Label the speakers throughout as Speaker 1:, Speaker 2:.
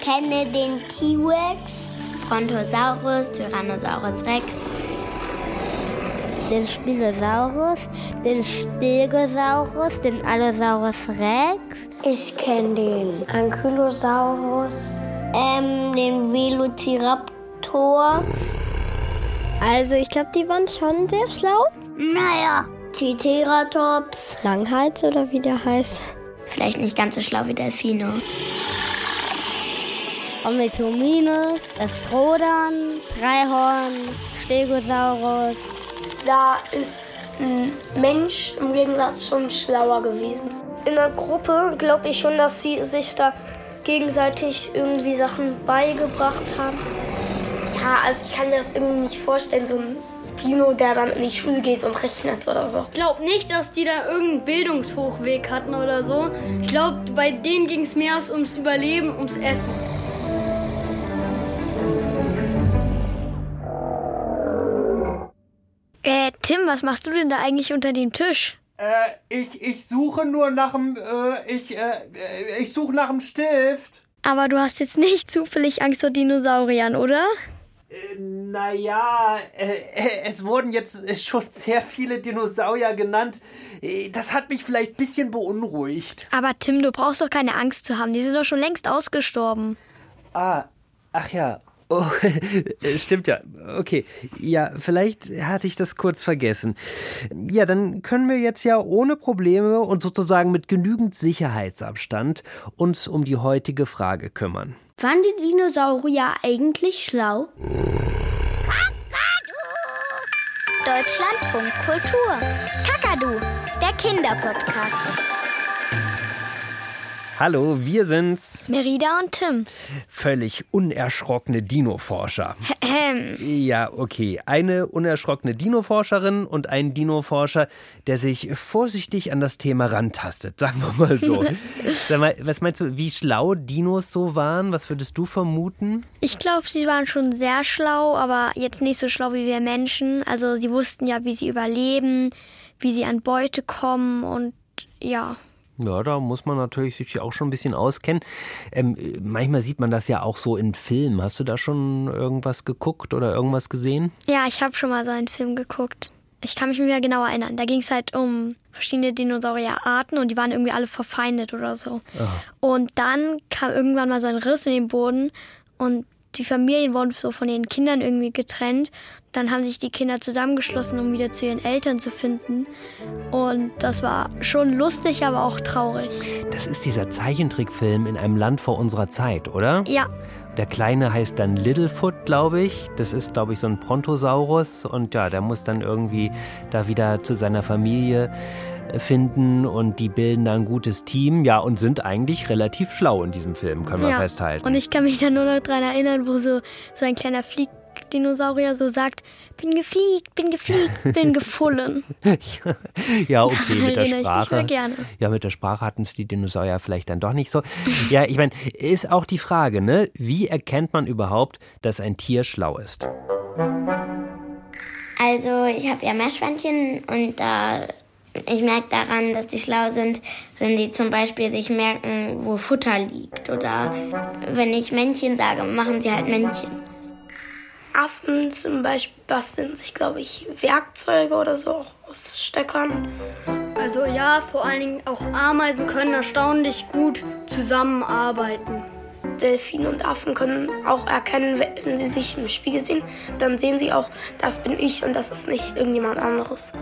Speaker 1: kenne den T-Rex, Brontosaurus, Tyrannosaurus Rex, den Spinosaurus, den Stegosaurus, den Allosaurus Rex.
Speaker 2: Ich kenne den Ankylosaurus,
Speaker 1: ähm, den Velociraptor.
Speaker 3: Also ich glaube, die waren schon sehr schlau.
Speaker 1: Naja, Triceratops.
Speaker 3: Langhals oder wie der heißt.
Speaker 1: Vielleicht nicht ganz so schlau wie Delfino.
Speaker 3: Omnitominus, Astrodon, Dreihorn, Stegosaurus.
Speaker 2: Da ist ein Mensch im Gegensatz schon schlauer gewesen. In der Gruppe glaube ich schon, dass sie sich da gegenseitig irgendwie Sachen beigebracht haben. Ja, also ich kann mir das irgendwie nicht vorstellen, so ein Dino, der dann in die Schule geht und rechnet oder so.
Speaker 4: Ich glaube nicht, dass die da irgendeinen Bildungshochweg hatten oder so. Ich glaube, bei denen ging es mehr ums Überleben, ums Essen.
Speaker 3: Tim, was machst du denn da eigentlich unter dem Tisch?
Speaker 5: Äh, ich, ich suche nur nach dem, äh, ich, äh, ich suche nach dem Stift.
Speaker 3: Aber du hast jetzt nicht zufällig Angst vor Dinosauriern, oder?
Speaker 5: Äh, naja, äh, äh, es wurden jetzt schon sehr viele Dinosaurier genannt. Das hat mich vielleicht ein bisschen beunruhigt.
Speaker 3: Aber Tim, du brauchst doch keine Angst zu haben. Die sind doch schon längst ausgestorben.
Speaker 5: Ah, ach ja. Oh, stimmt ja. Okay. Ja, vielleicht hatte ich das kurz vergessen. Ja, dann können wir jetzt ja ohne Probleme und sozusagen mit genügend Sicherheitsabstand uns um die heutige Frage kümmern.
Speaker 1: Waren die Dinosaurier eigentlich schlau?
Speaker 6: Deutschlandfunk Kultur. Kakadu, der Kinderpodcast.
Speaker 5: Hallo, wir sind's.
Speaker 3: Merida und Tim.
Speaker 5: Völlig unerschrockene Dino-Forscher. ja, okay. Eine unerschrockene Dino-Forscherin und ein Dino-Forscher, der sich vorsichtig an das Thema rantastet, sagen wir mal so. Sag mal, was meinst du, wie schlau Dinos so waren? Was würdest du vermuten?
Speaker 3: Ich glaube, sie waren schon sehr schlau, aber jetzt nicht so schlau wie wir Menschen. Also sie wussten ja, wie sie überleben, wie sie an Beute kommen und ja.
Speaker 5: Ja, da muss man natürlich sich auch schon ein bisschen auskennen. Ähm, manchmal sieht man das ja auch so in Filmen. Hast du da schon irgendwas geguckt oder irgendwas gesehen?
Speaker 3: Ja, ich habe schon mal so einen Film geguckt. Ich kann mich mehr genau erinnern. Da ging es halt um verschiedene Dinosaurierarten und die waren irgendwie alle verfeindet oder so. Aha. Und dann kam irgendwann mal so ein Riss in den Boden und die Familien wurden so von ihren Kindern irgendwie getrennt. Dann haben sich die Kinder zusammengeschlossen, um wieder zu ihren Eltern zu finden. Und das war schon lustig, aber auch traurig.
Speaker 5: Das ist dieser Zeichentrickfilm in einem Land vor unserer Zeit, oder?
Speaker 3: Ja.
Speaker 5: Der Kleine heißt dann Littlefoot, glaube ich. Das ist, glaube ich, so ein Brontosaurus. Und ja, der muss dann irgendwie da wieder zu seiner Familie finden und die bilden da ein gutes Team. Ja, und sind eigentlich relativ schlau in diesem Film, können wir ja. festhalten.
Speaker 3: Und ich kann mich da nur noch dran erinnern, wo so, so ein kleiner Fliegdinosaurier so sagt, bin gefliegt, bin gefliegt, bin gefullen.
Speaker 5: ja, okay, mit der Sprache. Ja, mit der Sprache hatten es die Dinosaurier vielleicht dann doch nicht so. ja, ich meine, ist auch die Frage, ne? Wie erkennt man überhaupt, dass ein Tier schlau ist?
Speaker 1: Also, ich habe ja Meerschweinchen und da ich merke daran, dass die schlau sind, wenn die zum Beispiel sich merken, wo Futter liegt. Oder wenn ich Männchen sage, machen sie halt Männchen.
Speaker 2: Affen zum Beispiel basteln sich, glaube ich, Werkzeuge oder so auch aus Steckern.
Speaker 4: Also ja, vor allen Dingen auch Ameisen können erstaunlich gut zusammenarbeiten.
Speaker 2: Delfine und Affen können auch erkennen, wenn sie sich im Spiegel sehen, dann sehen sie auch, das bin ich und das ist nicht irgendjemand anderes.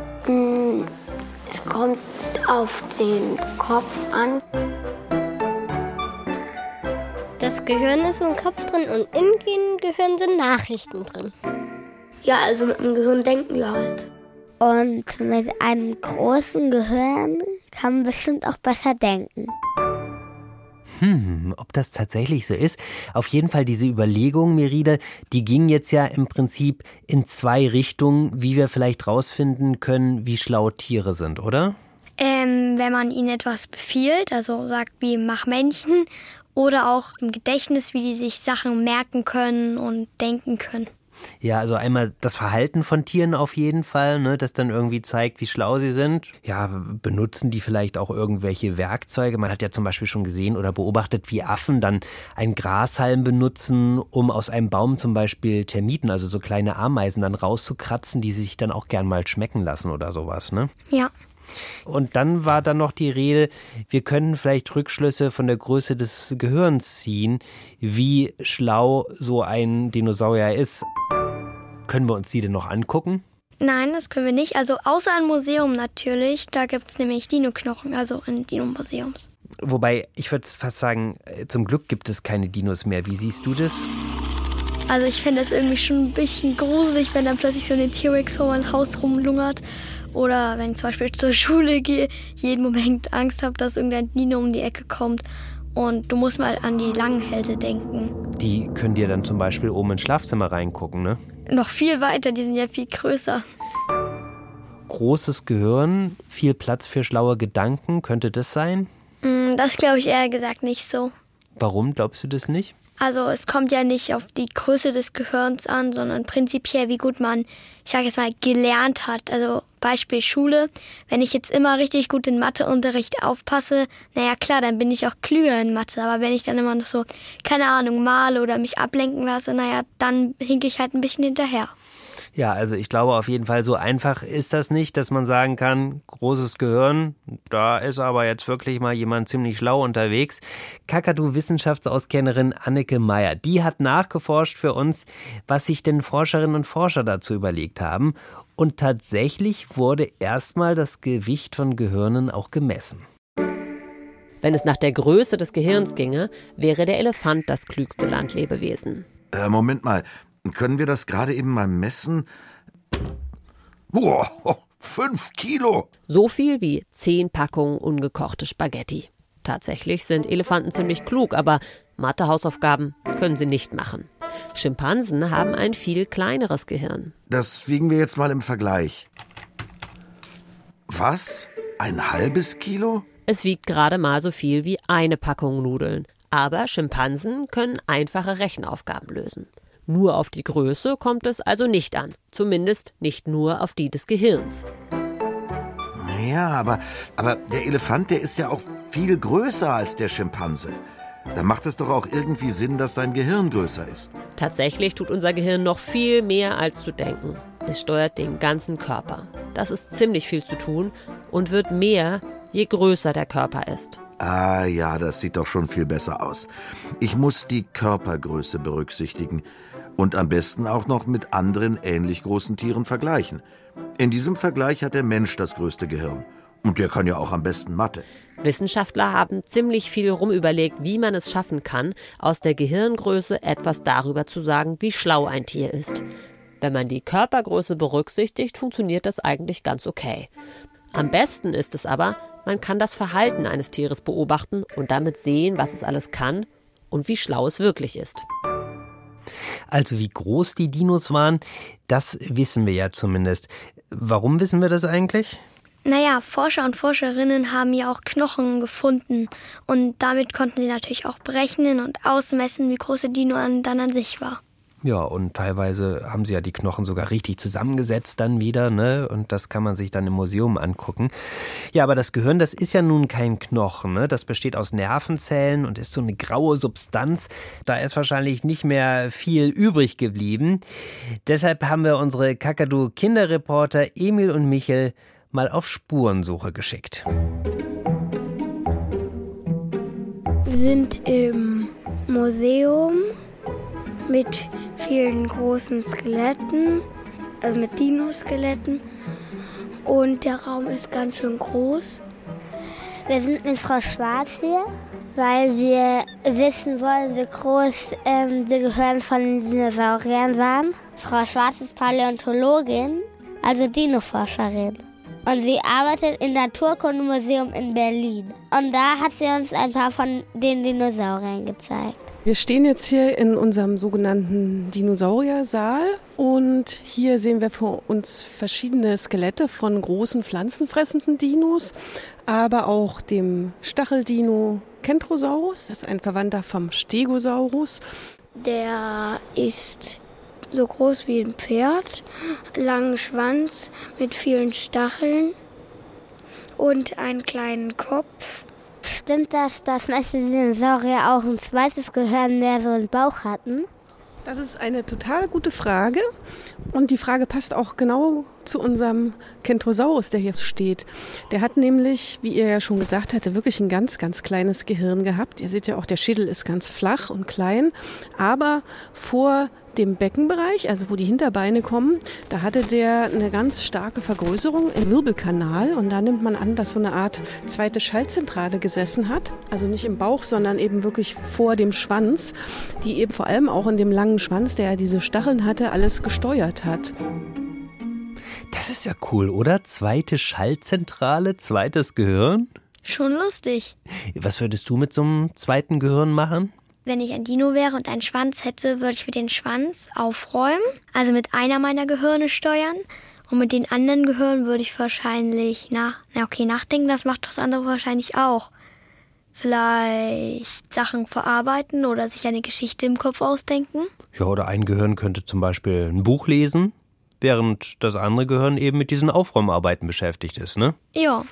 Speaker 1: Es kommt auf den Kopf an.
Speaker 3: Das Gehirn ist im Kopf drin und in dem Gehirn sind Nachrichten drin.
Speaker 2: Ja, also mit dem Gehirn denken wir halt.
Speaker 1: Und mit einem großen Gehirn kann man bestimmt auch besser denken.
Speaker 5: Hm, ob das tatsächlich so ist. Auf jeden Fall diese Überlegung, Merida, die ging jetzt ja im Prinzip in zwei Richtungen, wie wir vielleicht rausfinden können, wie schlau Tiere sind, oder?
Speaker 3: Ähm, wenn man ihnen etwas befiehlt, also sagt wie mach Männchen, oder auch im Gedächtnis, wie die sich Sachen merken können und denken können.
Speaker 5: Ja, also einmal das Verhalten von Tieren auf jeden Fall, ne, das dann irgendwie zeigt, wie schlau sie sind. Ja, benutzen die vielleicht auch irgendwelche Werkzeuge? Man hat ja zum Beispiel schon gesehen oder beobachtet, wie Affen dann einen Grashalm benutzen, um aus einem Baum zum Beispiel Termiten, also so kleine Ameisen dann rauszukratzen, die sie sich dann auch gern mal schmecken lassen oder sowas, ne?
Speaker 3: Ja.
Speaker 5: Und dann war dann noch die Rede, wir können vielleicht Rückschlüsse von der Größe des Gehirns ziehen, wie schlau so ein Dinosaurier ist. Können wir uns die denn noch angucken?
Speaker 3: Nein, das können wir nicht. Also außer ein Museum natürlich. Da gibt es nämlich Dino-Knochen, also in Dino-Museums.
Speaker 5: Wobei, ich würde fast sagen, äh, zum Glück gibt es keine Dinos mehr. Wie siehst du das?
Speaker 3: Also ich finde es irgendwie schon ein bisschen gruselig, wenn dann plötzlich so eine T-Rex vor meinem Haus rumlungert. Oder wenn ich zum Beispiel zur Schule gehe, jeden Moment Angst habe, dass irgendein Dino um die Ecke kommt. Und du musst mal an die Langhälse denken.
Speaker 5: Die können dir dann zum Beispiel oben ins Schlafzimmer reingucken, ne?
Speaker 3: Noch viel weiter, die sind ja viel größer.
Speaker 5: Großes Gehirn, viel Platz für schlaue Gedanken, könnte das sein?
Speaker 3: Mm, das glaube ich eher gesagt nicht so.
Speaker 5: Warum glaubst du das nicht?
Speaker 3: Also es kommt ja nicht auf die Größe des Gehirns an, sondern prinzipiell, wie gut man, ich sage jetzt mal, gelernt hat. Also Beispiel Schule. Wenn ich jetzt immer richtig gut in Matheunterricht aufpasse, naja klar, dann bin ich auch klüger in Mathe. Aber wenn ich dann immer noch so, keine Ahnung, male oder mich ablenken lasse, naja, dann hinke ich halt ein bisschen hinterher.
Speaker 5: Ja, also ich glaube auf jeden Fall, so einfach ist das nicht, dass man sagen kann, großes Gehirn, da ist aber jetzt wirklich mal jemand ziemlich schlau unterwegs. Kakadu-Wissenschaftsauskennerin Anneke Meyer, die hat nachgeforscht für uns, was sich denn Forscherinnen und Forscher dazu überlegt haben. Und tatsächlich wurde erstmal das Gewicht von Gehirnen auch gemessen.
Speaker 7: Wenn es nach der Größe des Gehirns ginge, wäre der Elefant das klügste Landlebewesen.
Speaker 8: Äh, Moment mal, können wir das gerade eben mal messen? Boah, fünf Kilo!
Speaker 7: So viel wie zehn Packungen ungekochte Spaghetti. Tatsächlich sind Elefanten ziemlich klug, aber Mathehausaufgaben können sie nicht machen. Schimpansen haben ein viel kleineres Gehirn.
Speaker 8: Das wiegen wir jetzt mal im Vergleich. Was? Ein halbes Kilo?
Speaker 7: Es wiegt gerade mal so viel wie eine Packung Nudeln. Aber Schimpansen können einfache Rechenaufgaben lösen. Nur auf die Größe kommt es also nicht an. Zumindest nicht nur auf die des Gehirns.
Speaker 8: Naja, aber, aber der Elefant, der ist ja auch viel größer als der Schimpanse. Da macht es doch auch irgendwie Sinn, dass sein Gehirn größer ist.
Speaker 7: Tatsächlich tut unser Gehirn noch viel mehr als zu denken. Es steuert den ganzen Körper. Das ist ziemlich viel zu tun und wird mehr, je größer der Körper ist.
Speaker 8: Ah ja, das sieht doch schon viel besser aus. Ich muss die Körpergröße berücksichtigen und am besten auch noch mit anderen ähnlich großen Tieren vergleichen. In diesem Vergleich hat der Mensch das größte Gehirn. Und der kann ja auch am besten Mathe.
Speaker 7: Wissenschaftler haben ziemlich viel rumüberlegt, wie man es schaffen kann, aus der Gehirngröße etwas darüber zu sagen, wie schlau ein Tier ist. Wenn man die Körpergröße berücksichtigt, funktioniert das eigentlich ganz okay. Am besten ist es aber, man kann das Verhalten eines Tieres beobachten und damit sehen, was es alles kann und wie schlau es wirklich ist.
Speaker 5: Also wie groß die Dinos waren, das wissen wir ja zumindest. Warum wissen wir das eigentlich?
Speaker 3: Naja, Forscher und Forscherinnen haben ja auch Knochen gefunden und damit konnten sie natürlich auch berechnen und ausmessen, wie groß der Dino dann an sich war.
Speaker 5: Ja, und teilweise haben sie ja die Knochen sogar richtig zusammengesetzt dann wieder, ne? Und das kann man sich dann im Museum angucken. Ja, aber das Gehirn, das ist ja nun kein Knochen, ne? Das besteht aus Nervenzellen und ist so eine graue Substanz. Da ist wahrscheinlich nicht mehr viel übrig geblieben. Deshalb haben wir unsere Kakadu Kinderreporter Emil und Michel mal auf Spurensuche geschickt.
Speaker 2: Sind im Museum mit vielen großen Skeletten, also mit Dino-Skeletten. Und der Raum ist ganz schön groß.
Speaker 1: Wir sind mit Frau Schwarz hier, weil wir wissen wollen, wie groß ähm, die Gehirn von Dinosauriern waren. Frau Schwarz ist Paläontologin, also Dinoforscherin. Und sie arbeitet im Naturkundemuseum in Berlin. Und da hat sie uns ein paar von den Dinosauriern gezeigt.
Speaker 9: Wir stehen jetzt hier in unserem sogenannten Dinosauriersaal und hier sehen wir vor uns verschiedene Skelette von großen pflanzenfressenden Dinos, aber auch dem Stacheldino Kentrosaurus, das ist ein Verwandter vom Stegosaurus.
Speaker 2: Der ist so groß wie ein Pferd, langen Schwanz mit vielen Stacheln und einen kleinen Kopf.
Speaker 1: Stimmt das, dass manche Dinosaurier auch ein zweites Gehirn mehr so einen Bauch hatten?
Speaker 9: Das ist eine total gute Frage. Und die Frage passt auch genau zu unserem Kentrosaurus, der hier steht. Der hat nämlich, wie ihr ja schon gesagt hatte, wirklich ein ganz, ganz kleines Gehirn gehabt. Ihr seht ja auch, der Schädel ist ganz flach und klein. Aber vor dem Beckenbereich, also wo die Hinterbeine kommen, da hatte der eine ganz starke Vergrößerung im Wirbelkanal und da nimmt man an, dass so eine Art zweite Schaltzentrale gesessen hat. Also nicht im Bauch, sondern eben wirklich vor dem Schwanz, die eben vor allem auch in dem langen Schwanz, der ja diese Stacheln hatte, alles gesteuert hat.
Speaker 5: Das ist ja cool, oder? Zweite Schaltzentrale, zweites Gehirn?
Speaker 3: Schon lustig.
Speaker 5: Was würdest du mit so einem zweiten Gehirn machen?
Speaker 3: Wenn ich ein Dino wäre und einen Schwanz hätte, würde ich mit den Schwanz aufräumen, also mit einer meiner Gehirne steuern. Und mit den anderen Gehirnen würde ich wahrscheinlich nach, na okay, nachdenken, das macht das andere wahrscheinlich auch. Vielleicht Sachen verarbeiten oder sich eine Geschichte im Kopf ausdenken.
Speaker 5: Ja, oder ein Gehirn könnte zum Beispiel ein Buch lesen während das andere Gehirn eben mit diesen Aufräumarbeiten beschäftigt ist, ne?
Speaker 3: Ja.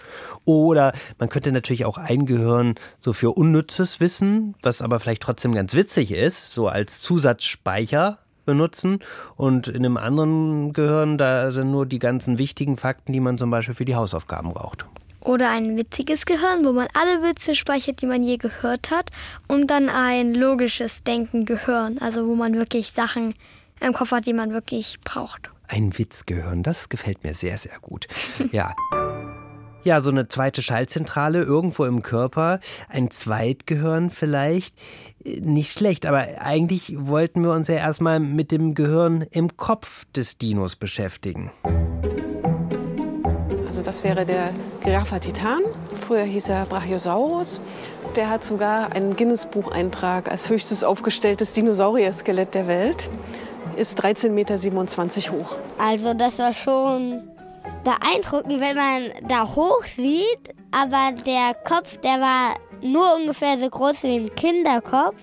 Speaker 5: Oder man könnte natürlich auch ein Gehirn so für unnützes Wissen, was aber vielleicht trotzdem ganz witzig ist, so als Zusatzspeicher benutzen und in einem anderen Gehirn, da sind nur die ganzen wichtigen Fakten, die man zum Beispiel für die Hausaufgaben braucht.
Speaker 3: Oder ein witziges Gehirn, wo man alle Witze speichert, die man je gehört hat. Und dann ein logisches Denken-Gehirn, also wo man wirklich Sachen im Kopf hat, die man wirklich braucht
Speaker 5: ein Witzgehirn. Das gefällt mir sehr, sehr gut. Ja. Ja, so eine zweite Schaltzentrale irgendwo im Körper, ein Zweitgehirn vielleicht, nicht schlecht, aber eigentlich wollten wir uns ja erstmal mit dem Gehirn im Kopf des Dinos beschäftigen.
Speaker 9: Also das wäre der Giraffa Titan, früher hieß er Brachiosaurus. Der hat sogar einen Guinness-Bucheintrag als höchstes aufgestelltes Dinosaurier-Skelett der Welt ist 13,27 Meter hoch.
Speaker 1: Also das war schon beeindruckend, wenn man da hoch sieht. Aber der Kopf, der war nur ungefähr so groß wie ein Kinderkopf.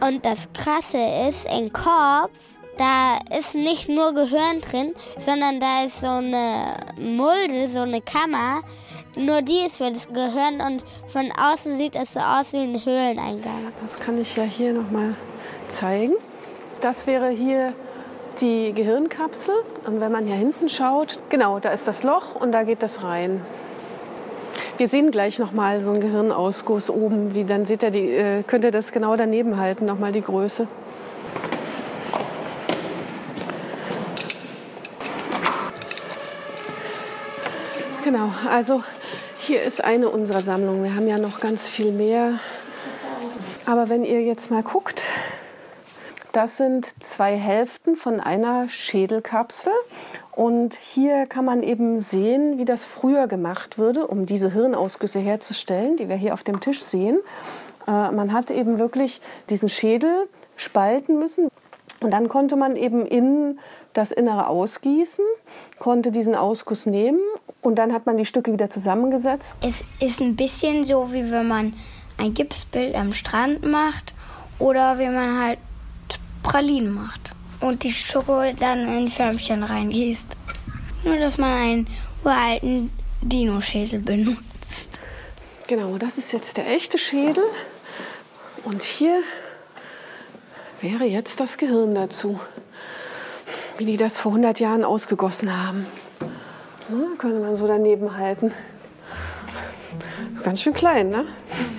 Speaker 1: Und das Krasse ist, im Kopf, da ist nicht nur Gehirn drin, sondern da ist so eine Mulde, so eine Kammer. Nur die ist für das Gehirn und von außen sieht es so aus wie ein Höhleneingang.
Speaker 9: Das kann ich ja hier nochmal zeigen. Das wäre hier die Gehirnkapsel. Und wenn man hier hinten schaut, genau, da ist das Loch und da geht das rein. Wir sehen gleich noch mal so einen Gehirnausguss oben, wie dann seht ihr die, äh, könnt ihr das genau daneben halten, noch mal die Größe. Genau, also hier ist eine unserer Sammlungen. Wir haben ja noch ganz viel mehr. Aber wenn ihr jetzt mal guckt, das sind zwei Hälften von einer Schädelkapsel. Und hier kann man eben sehen, wie das früher gemacht würde, um diese Hirnausgüsse herzustellen, die wir hier auf dem Tisch sehen. Äh, man hat eben wirklich diesen Schädel spalten müssen. Und dann konnte man eben in das Innere ausgießen, konnte diesen Ausguss nehmen und dann hat man die Stücke wieder zusammengesetzt.
Speaker 2: Es ist ein bisschen so, wie wenn man ein Gipsbild am Strand macht oder wie man halt Pralinen macht und die Schoko dann in Förmchen reingießt. Nur, dass man einen uralten Dino-Schädel benutzt.
Speaker 9: Genau, das ist jetzt der echte Schädel. Und hier wäre jetzt das Gehirn dazu. Wie die das vor 100 Jahren ausgegossen haben. Ja, könnte man so daneben halten. Ganz schön klein, ne?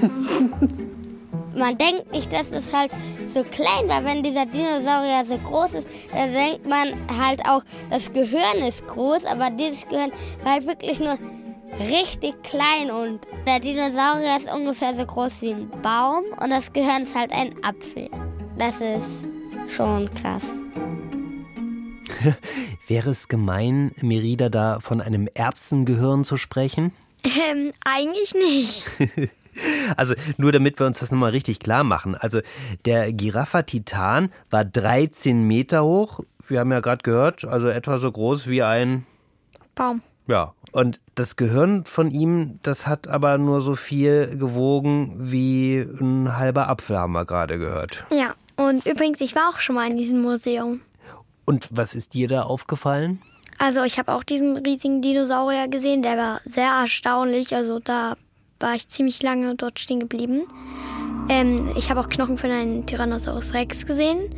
Speaker 1: man denkt nicht, dass es halt so klein war. Wenn dieser Dinosaurier so groß ist, dann denkt man halt auch, das Gehirn ist groß, aber dieses Gehirn war halt wirklich nur richtig klein und der Dinosaurier ist ungefähr so groß wie ein Baum und das Gehirn ist halt ein Apfel. Das ist schon krass.
Speaker 5: Wäre es gemein, Merida da von einem Erbsengehirn zu sprechen?
Speaker 3: Ähm, eigentlich nicht.
Speaker 5: Also nur damit wir uns das nochmal richtig klar machen. Also der Giraffa Titan war 13 Meter hoch. Wir haben ja gerade gehört, also etwa so groß wie ein
Speaker 3: Baum.
Speaker 5: Ja, und das Gehirn von ihm, das hat aber nur so viel gewogen wie ein halber Apfel, haben wir gerade gehört.
Speaker 3: Ja, und übrigens, ich war auch schon mal in diesem Museum.
Speaker 5: Und was ist dir da aufgefallen?
Speaker 3: Also ich habe auch diesen riesigen Dinosaurier gesehen, der war sehr erstaunlich. Also da war ich ziemlich lange dort stehen geblieben. Ähm, ich habe auch Knochen von einem Tyrannosaurus Rex gesehen.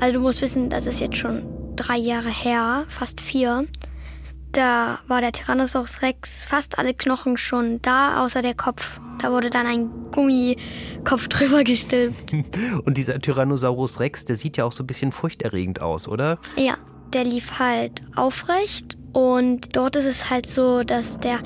Speaker 3: Also du musst wissen, das ist jetzt schon drei Jahre her, fast vier. Da war der Tyrannosaurus Rex fast alle Knochen schon da, außer der Kopf. Da wurde dann ein Gummikopf drüber gestülpt.
Speaker 5: Und dieser Tyrannosaurus Rex, der sieht ja auch so ein bisschen furchterregend aus, oder?
Speaker 3: Ja, der lief halt aufrecht und dort ist es halt so, dass der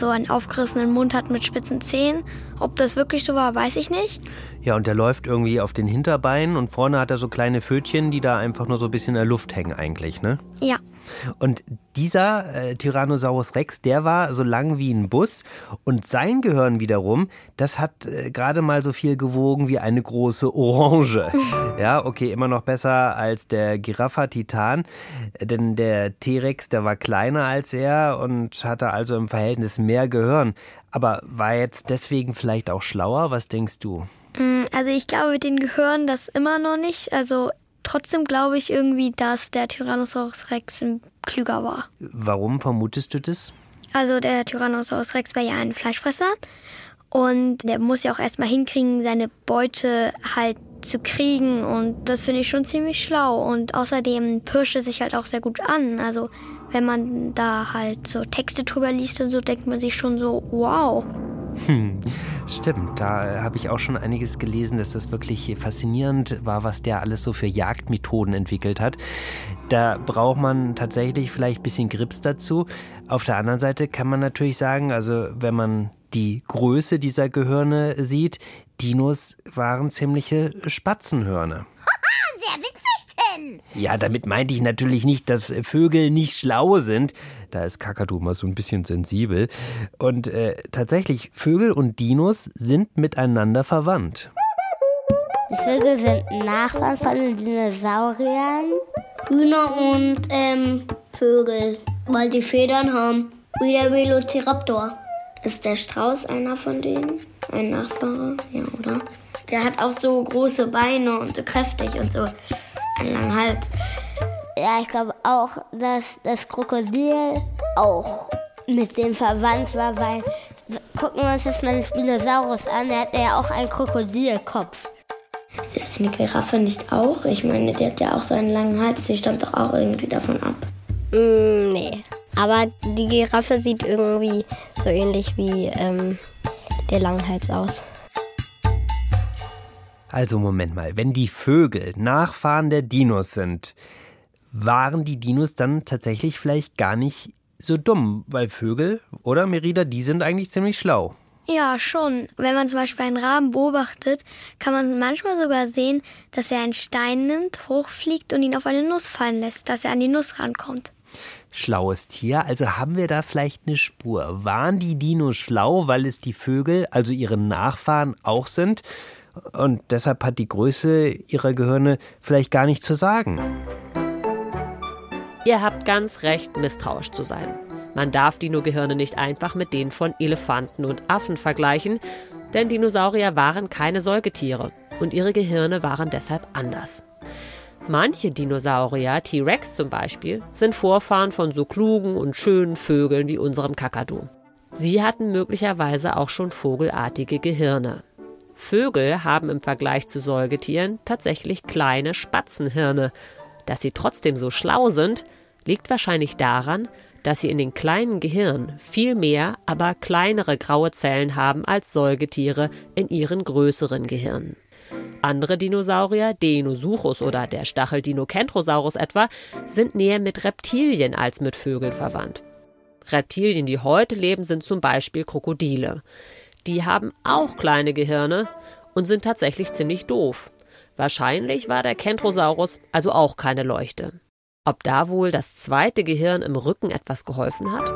Speaker 3: so einen aufgerissenen Mund hat mit spitzen Zähnen. Ob das wirklich so war, weiß ich nicht.
Speaker 5: Ja, und der läuft irgendwie auf den Hinterbeinen und vorne hat er so kleine Pfötchen, die da einfach nur so ein bisschen in der Luft hängen eigentlich, ne?
Speaker 3: Ja.
Speaker 5: Und dieser äh, Tyrannosaurus Rex, der war so lang wie ein Bus und sein Gehirn wiederum, das hat äh, gerade mal so viel gewogen wie eine große Orange. ja, okay, immer noch besser als der Giraffa Titan, denn der T-Rex, der war kleiner als er und hatte also im Verhältnis mehr Gehirn. Aber war jetzt deswegen vielleicht auch schlauer? Was denkst du?
Speaker 3: Mm, also ich glaube mit den Gehirn das immer noch nicht. Also trotzdem glaube ich irgendwie, dass der Tyrannosaurus Rex klüger war.
Speaker 5: Warum vermutest du das?
Speaker 3: Also der Tyrannosaurus Rex war ja ein Fleischfresser und der muss ja auch erstmal hinkriegen, seine Beute halt zu kriegen und das finde ich schon ziemlich schlau und außerdem pirscht es sich halt auch sehr gut an. Also wenn man da halt so Texte drüber liest und so, denkt man sich schon so, wow.
Speaker 5: Hm, stimmt, da habe ich auch schon einiges gelesen, dass das wirklich faszinierend war, was der alles so für Jagdmethoden entwickelt hat. Da braucht man tatsächlich vielleicht ein bisschen Grips dazu. Auf der anderen Seite kann man natürlich sagen, also wenn man die Größe dieser Gehirne sieht, Dinos waren ziemliche Spatzenhörner.
Speaker 6: Denn?
Speaker 5: Ja, damit meinte ich natürlich nicht, dass Vögel nicht schlau sind. Da ist Kakadu mal so ein bisschen sensibel. Und äh, tatsächlich, Vögel und Dinos sind miteinander verwandt.
Speaker 1: Die Vögel sind Nachbarn von den Dinosauriern.
Speaker 2: Hühner und ähm, Vögel, weil die Federn haben, wie der Velociraptor.
Speaker 1: Ist der Strauß einer von denen? Ein Nachfahre? Ja, oder? Der hat auch so große Beine und so kräftig und so einen langen Hals.
Speaker 10: Ja, ich glaube auch, dass das Krokodil auch mit dem verwandt war, weil gucken wir uns jetzt mal den Spinosaurus an, der hat ja auch einen Krokodilkopf.
Speaker 1: Ist eine Giraffe nicht auch? Ich meine, die hat ja auch so einen langen Hals, die stammt doch auch irgendwie davon ab.
Speaker 10: Mm, nee. Aber die Giraffe sieht irgendwie so ähnlich wie ähm, der Langhals aus.
Speaker 5: Also Moment mal, wenn die Vögel Nachfahren der Dinos sind, waren die Dinos dann tatsächlich vielleicht gar nicht so dumm, weil Vögel, oder Merida, die sind eigentlich ziemlich schlau.
Speaker 3: Ja, schon. Wenn man zum Beispiel einen Raben beobachtet, kann man manchmal sogar sehen, dass er einen Stein nimmt, hochfliegt und ihn auf eine Nuss fallen lässt, dass er an die Nuss rankommt
Speaker 5: schlaues Tier. Also haben wir da vielleicht eine Spur. Waren die Dinos schlau, weil es die Vögel, also ihre Nachfahren, auch sind? Und deshalb hat die Größe ihrer Gehirne vielleicht gar nicht zu sagen.
Speaker 7: Ihr habt ganz recht, misstrauisch zu sein. Man darf Dino-Gehirne nicht einfach mit denen von Elefanten und Affen vergleichen, denn Dinosaurier waren keine Säugetiere und ihre Gehirne waren deshalb anders. Manche Dinosaurier, T-Rex zum Beispiel, sind Vorfahren von so klugen und schönen Vögeln wie unserem Kakadu. Sie hatten möglicherweise auch schon vogelartige Gehirne. Vögel haben im Vergleich zu Säugetieren tatsächlich kleine Spatzenhirne. Dass sie trotzdem so schlau sind, liegt wahrscheinlich daran, dass sie in den kleinen Gehirn viel mehr, aber kleinere graue Zellen haben als Säugetiere in ihren größeren Gehirnen. Andere Dinosaurier, Deinosuchus oder der Stacheldinokentrosaurus etwa, sind näher mit Reptilien als mit Vögeln verwandt. Reptilien, die heute leben, sind zum Beispiel Krokodile. Die haben auch kleine Gehirne und sind tatsächlich ziemlich doof. Wahrscheinlich war der Kentrosaurus also auch keine Leuchte. Ob da wohl das zweite Gehirn im Rücken etwas geholfen hat?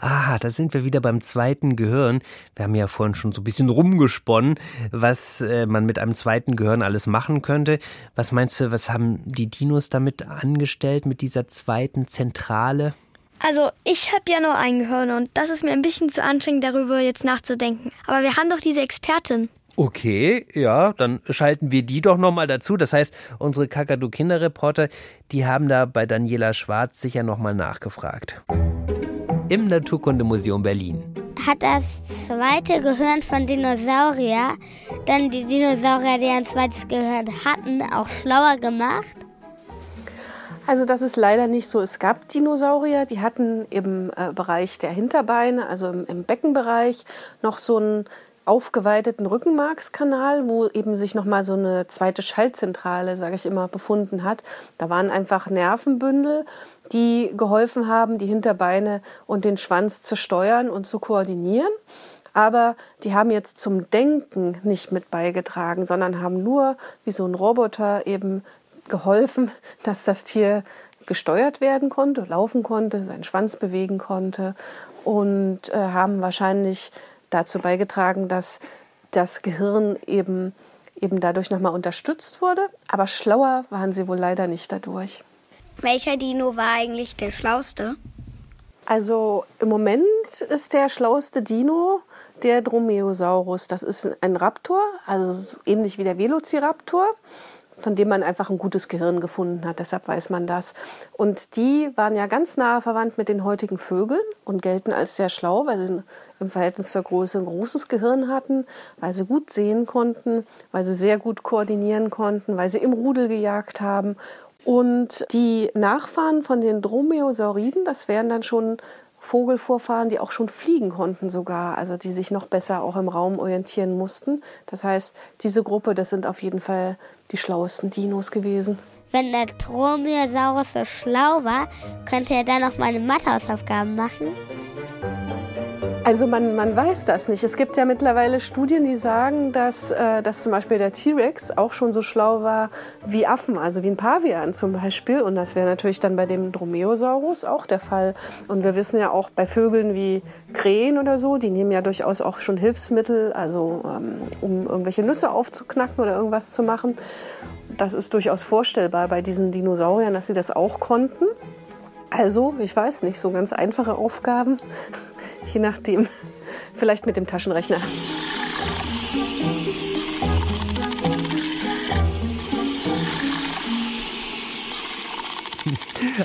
Speaker 5: Ah, da sind wir wieder beim zweiten Gehirn. Wir haben ja vorhin schon so ein bisschen rumgesponnen, was äh, man mit einem zweiten Gehirn alles machen könnte. Was meinst du, was haben die Dinos damit angestellt, mit dieser zweiten Zentrale?
Speaker 3: Also, ich habe ja nur ein Gehirn und das ist mir ein bisschen zu anstrengend, darüber jetzt nachzudenken. Aber wir haben doch diese Expertin.
Speaker 5: Okay, ja, dann schalten wir die doch nochmal dazu. Das heißt, unsere Kakadu-Kinderreporter, die haben da bei Daniela Schwarz sicher nochmal nachgefragt. Im Naturkundemuseum Berlin.
Speaker 10: Hat das zweite Gehirn von Dinosaurier dann die Dinosaurier, die ein zweites Gehirn hatten, auch schlauer gemacht?
Speaker 9: Also das ist leider nicht so. Es gab Dinosaurier, die hatten im äh, Bereich der Hinterbeine, also im, im Beckenbereich, noch so einen aufgeweiteten Rückenmarkskanal, wo eben sich nochmal so eine zweite Schaltzentrale, sage ich immer, befunden hat. Da waren einfach Nervenbündel, die geholfen haben, die Hinterbeine und den Schwanz zu steuern und zu koordinieren. Aber die haben jetzt zum Denken nicht mit beigetragen, sondern haben nur wie so ein Roboter eben geholfen, dass das Tier gesteuert werden konnte, laufen konnte, seinen Schwanz bewegen konnte und äh, haben wahrscheinlich dazu beigetragen, dass das Gehirn eben, eben dadurch nochmal unterstützt wurde. Aber schlauer waren sie wohl leider nicht dadurch.
Speaker 2: Welcher Dino war eigentlich der schlauste?
Speaker 9: Also im Moment ist der schlauste Dino der Dromaeosaurus. Das ist ein Raptor, also ähnlich wie der Velociraptor von dem man einfach ein gutes Gehirn gefunden hat. Deshalb weiß man das. Und die waren ja ganz nah verwandt mit den heutigen Vögeln und gelten als sehr schlau, weil sie im Verhältnis zur Größe ein großes Gehirn hatten, weil sie gut sehen konnten, weil sie sehr gut koordinieren konnten, weil sie im Rudel gejagt haben. Und die Nachfahren von den Dromaeosauriden, das wären dann schon Vogelvorfahren, die auch schon fliegen konnten sogar, also die sich noch besser auch im Raum orientieren mussten. Das heißt, diese Gruppe, das sind auf jeden Fall die schlauesten Dinos gewesen.
Speaker 10: Wenn der Dromaeosaurus so schlau war, könnte er dann auch meine Mathehausaufgaben machen?
Speaker 9: Also man, man weiß das nicht. Es gibt ja mittlerweile Studien, die sagen, dass, äh, dass zum Beispiel der T-Rex auch schon so schlau war wie Affen, also wie ein Pavian zum Beispiel. Und das wäre natürlich dann bei dem Dromaeosaurus auch der Fall. Und wir wissen ja auch bei Vögeln wie Krähen oder so, die nehmen ja durchaus auch schon Hilfsmittel, also ähm, um irgendwelche Nüsse aufzuknacken oder irgendwas zu machen. Das ist durchaus vorstellbar bei diesen Dinosauriern, dass sie das auch konnten. Also, ich weiß nicht, so ganz einfache Aufgaben je nachdem. Vielleicht mit dem Taschenrechner.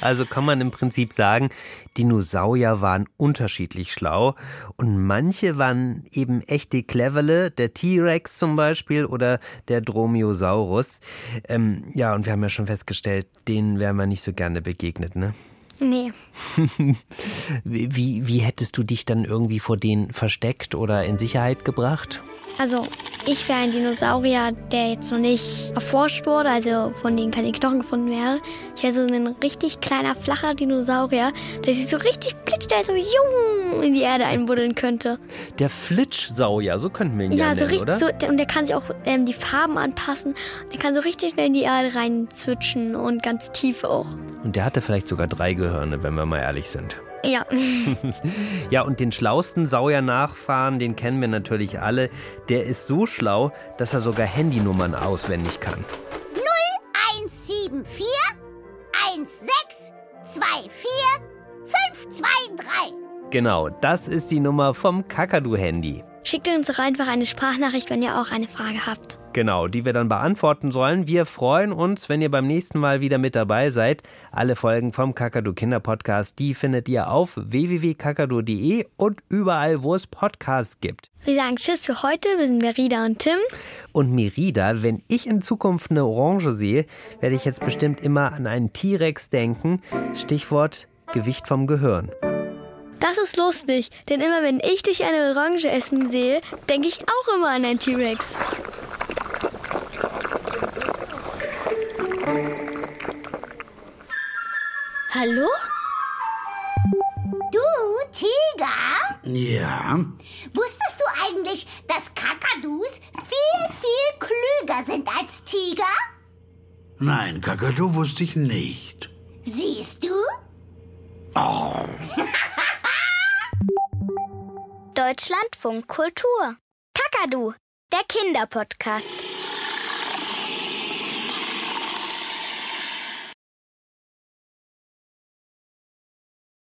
Speaker 5: Also kann man im Prinzip sagen, Dinosaurier waren unterschiedlich schlau und manche waren eben echte Cleverle, der T-Rex zum Beispiel oder der Dromaeosaurus. Ähm, ja, und wir haben ja schon festgestellt, denen wären wir nicht so gerne begegnet, ne?
Speaker 3: Nee.
Speaker 5: wie, wie hättest du dich dann irgendwie vor denen versteckt oder in Sicherheit gebracht?
Speaker 3: Also, ich wäre ein Dinosaurier, der jetzt noch nicht erforscht wurde, also von denen keine Knochen gefunden wäre. Ich wäre so ein richtig kleiner, flacher Dinosaurier, der sich so richtig der so jung in die Erde einbuddeln könnte.
Speaker 5: Der Flitschsaurier, so könnten wir ihn
Speaker 3: ja,
Speaker 5: ja
Speaker 3: so
Speaker 5: nennen,
Speaker 3: richtig
Speaker 5: oder?
Speaker 3: So, und der kann sich auch ähm, die Farben anpassen. Der kann so richtig schnell in die Erde reinzwitschen und ganz tief auch.
Speaker 5: Und der hatte vielleicht sogar drei Gehirne, wenn wir mal ehrlich sind.
Speaker 3: Ja.
Speaker 5: ja, und den schlausten Sauer-Nachfahren, den kennen wir natürlich alle. Der ist so schlau, dass er sogar Handynummern auswendig kann.
Speaker 6: 0174 1624 523.
Speaker 5: Genau, das ist die Nummer vom Kakadu-Handy.
Speaker 3: Schickt uns doch einfach eine Sprachnachricht, wenn ihr auch eine Frage habt.
Speaker 5: Genau, die wir dann beantworten sollen. Wir freuen uns, wenn ihr beim nächsten Mal wieder mit dabei seid. Alle Folgen vom Kakadu Kinder Podcast, die findet ihr auf www.kakadu.de und überall, wo es Podcasts gibt.
Speaker 3: Wir sagen Tschüss für heute. Wir sind Merida und Tim.
Speaker 5: Und Merida, wenn ich in Zukunft eine Orange sehe, werde ich jetzt bestimmt immer an einen T-Rex denken. Stichwort Gewicht vom Gehirn.
Speaker 3: Das ist lustig, denn immer wenn ich dich eine Orange essen sehe, denke ich auch immer an einen T-Rex. Hallo?
Speaker 6: Du, Tiger?
Speaker 11: Ja?
Speaker 6: Wusstest du eigentlich, dass Kakadus viel, viel klüger sind als Tiger?
Speaker 11: Nein, Kakadu wusste ich nicht.
Speaker 6: Siehst du?
Speaker 11: Oh.
Speaker 12: Deutschlandfunk Kultur. Kakadu, der Kinderpodcast.